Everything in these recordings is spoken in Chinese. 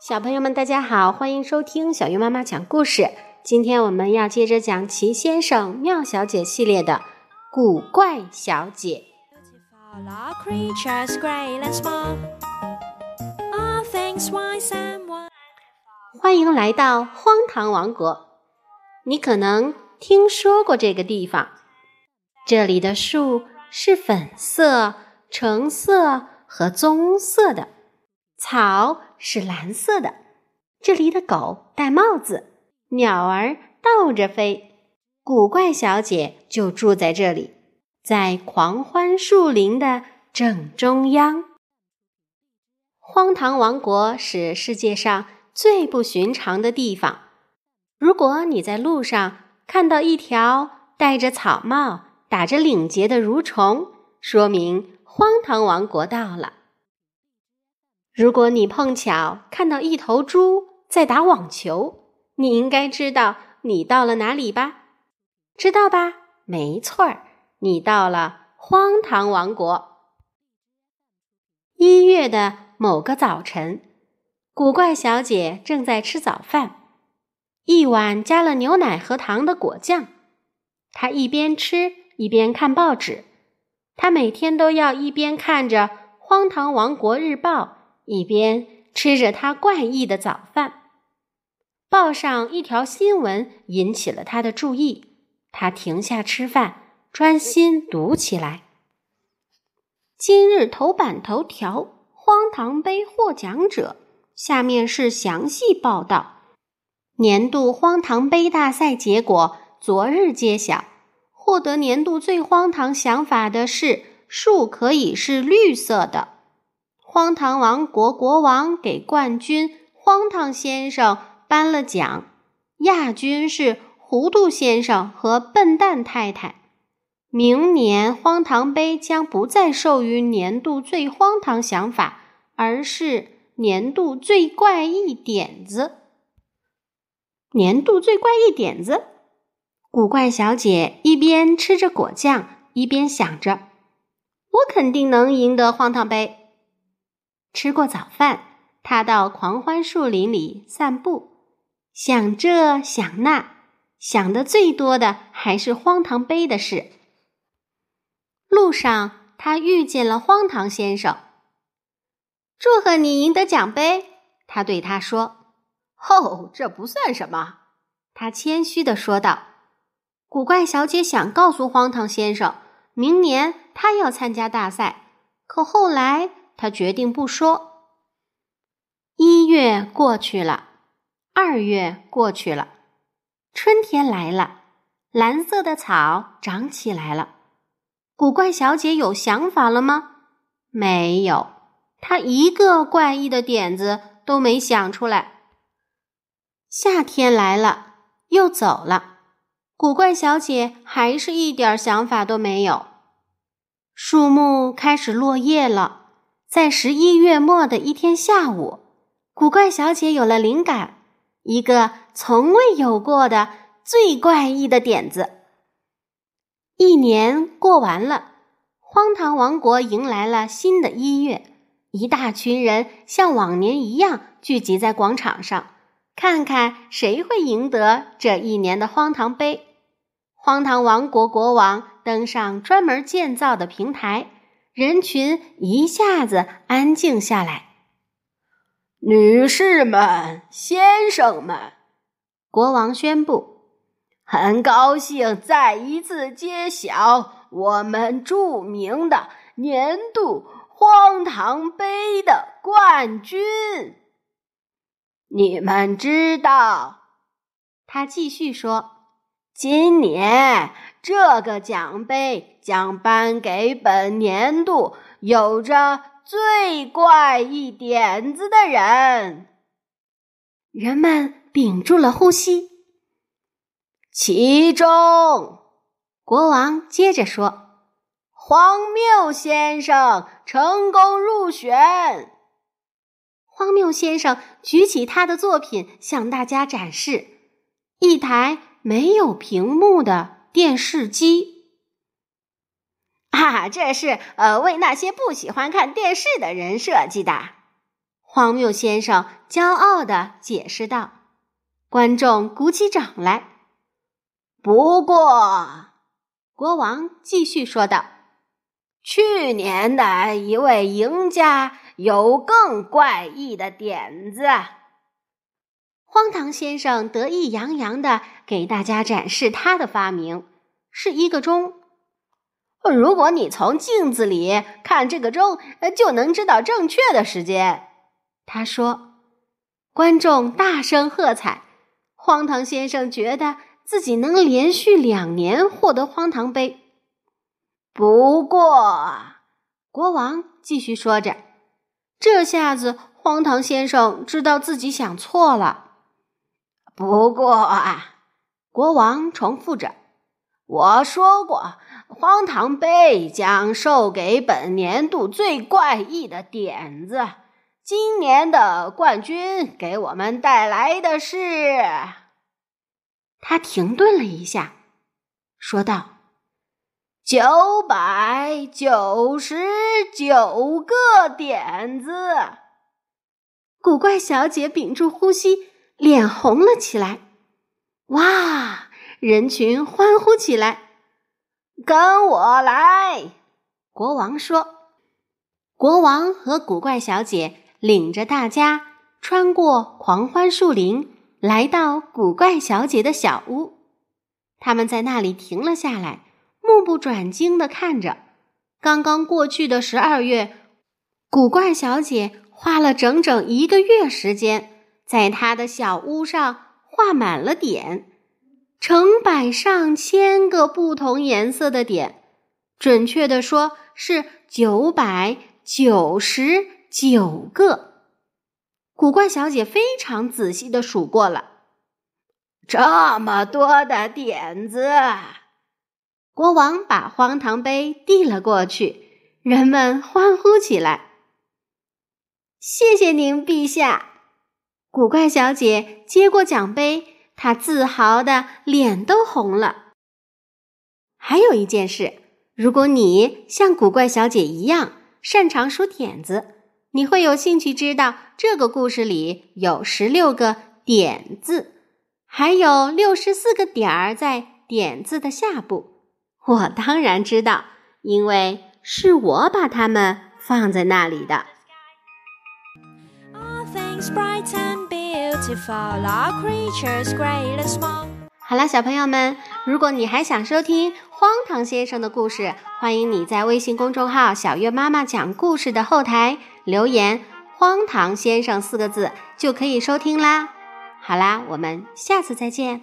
小朋友们，大家好，欢迎收听小鱼妈妈讲故事。今天我们要接着讲《奇先生妙小姐》系列的《古怪小姐》。欢迎来到荒唐王国。你可能听说过这个地方，这里的树是粉色、橙色和棕色的，草是蓝色的。这里的狗戴帽子。鸟儿倒着飞，古怪小姐就住在这里，在狂欢树林的正中央。荒唐王国是世界上最不寻常的地方。如果你在路上看到一条戴着草帽、打着领结的蠕虫，说明荒唐王国到了。如果你碰巧看到一头猪在打网球，你应该知道你到了哪里吧？知道吧？没错儿，你到了荒唐王国。一月的某个早晨，古怪小姐正在吃早饭，一碗加了牛奶和糖的果酱。她一边吃一边看报纸。他每天都要一边看着《荒唐王国日报》，一边吃着他怪异的早饭。报上一条新闻引起了他的注意，他停下吃饭，专心读起来。今日头版头条：荒唐杯获奖者。下面是详细报道。年度荒唐杯大赛结果昨日揭晓，获得年度最荒唐想法的是树可以是绿色的。荒唐王国国王给冠军荒唐先生。颁了奖，亚军是糊涂先生和笨蛋太太。明年荒唐杯将不再授予年度最荒唐想法，而是年度最怪异点子。年度最怪异点子，古怪小姐一边吃着果酱，一边想着：“我肯定能赢得荒唐杯。”吃过早饭，她到狂欢树林里散步。想这想那，想的最多的还是荒唐杯的事。路上，他遇见了荒唐先生。祝贺你赢得奖杯，他对他说：“哦，这不算什么。”他谦虚的说道。古怪小姐想告诉荒唐先生，明年她要参加大赛，可后来她决定不说。一月过去了。二月过去了，春天来了，蓝色的草长起来了。古怪小姐有想法了吗？没有，她一个怪异的点子都没想出来。夏天来了，又走了，古怪小姐还是一点想法都没有。树木开始落叶了，在十一月末的一天下午，古怪小姐有了灵感。一个从未有过的最怪异的点子。一年过完了，荒唐王国迎来了新的一月。一大群人像往年一样聚集在广场上，看看谁会赢得这一年的荒唐杯。荒唐王国国王登上专门建造的平台，人群一下子安静下来。女士们、先生们，国王宣布：“很高兴再一次揭晓我们著名的年度荒唐杯的冠军。你们知道，他继续说，今年这个奖杯将颁给本年度有着。”最怪异点子的人，人们屏住了呼吸。其中，国王接着说：“荒谬先生成功入选。”荒谬先生举起他的作品向大家展示：一台没有屏幕的电视机。啊，这是呃为那些不喜欢看电视的人设计的。荒谬先生骄傲的解释道。观众鼓起掌来。不过，国王继续说道：“去年的一位赢家有更怪异的点子。”荒唐先生得意洋洋的给大家展示他的发明，是一个钟。如果你从镜子里看这个钟，就能知道正确的时间。他说。观众大声喝彩。荒唐先生觉得自己能连续两年获得荒唐杯。不过，国王继续说着，这下子荒唐先生知道自己想错了。不过啊，国王重复着：“我说过，荒唐杯将授给本年度最怪异的点子。今年的冠军给我们带来的是……”他停顿了一下，说道：“九百九十九个点子。”古怪小姐屏住呼吸。脸红了起来，哇！人群欢呼起来。跟我来，国王说。国王和古怪小姐领着大家穿过狂欢树林，来到古怪小姐的小屋。他们在那里停了下来，目不转睛的看着。刚刚过去的十二月，古怪小姐花了整整一个月时间。在她的小屋上画满了点，成百上千个不同颜色的点，准确的说是九百九十九个。古怪小姐非常仔细的数过了，这么多的点子。国王把荒唐杯递了过去，人们欢呼起来。谢谢您，陛下。古怪小姐接过奖杯，她自豪的脸都红了。还有一件事，如果你像古怪小姐一样擅长数点子，你会有兴趣知道这个故事里有十六个点字，还有六十四个点儿在点字的下部。我当然知道，因为是我把它们放在那里的。好了，小朋友们，如果你还想收听荒唐先生的故事，欢迎你在微信公众号“小月妈妈讲故事”的后台留言“荒唐先生”四个字，就可以收听啦。好啦，我们下次再见。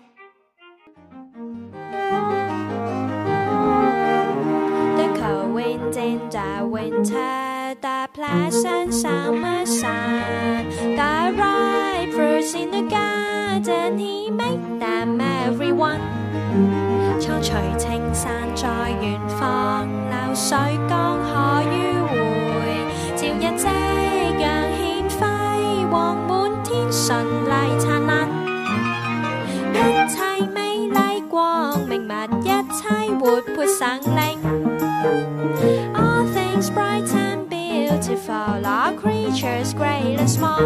the pleasant summer sun. The ripe fruits in the garden, he made them everyone. 秋随青山在远方，流水江河迂回，朝日夕阳献辉煌，满天顺丽灿烂，一切美丽光明物，一切活泼生灵。 beautiful, all creatures great and small.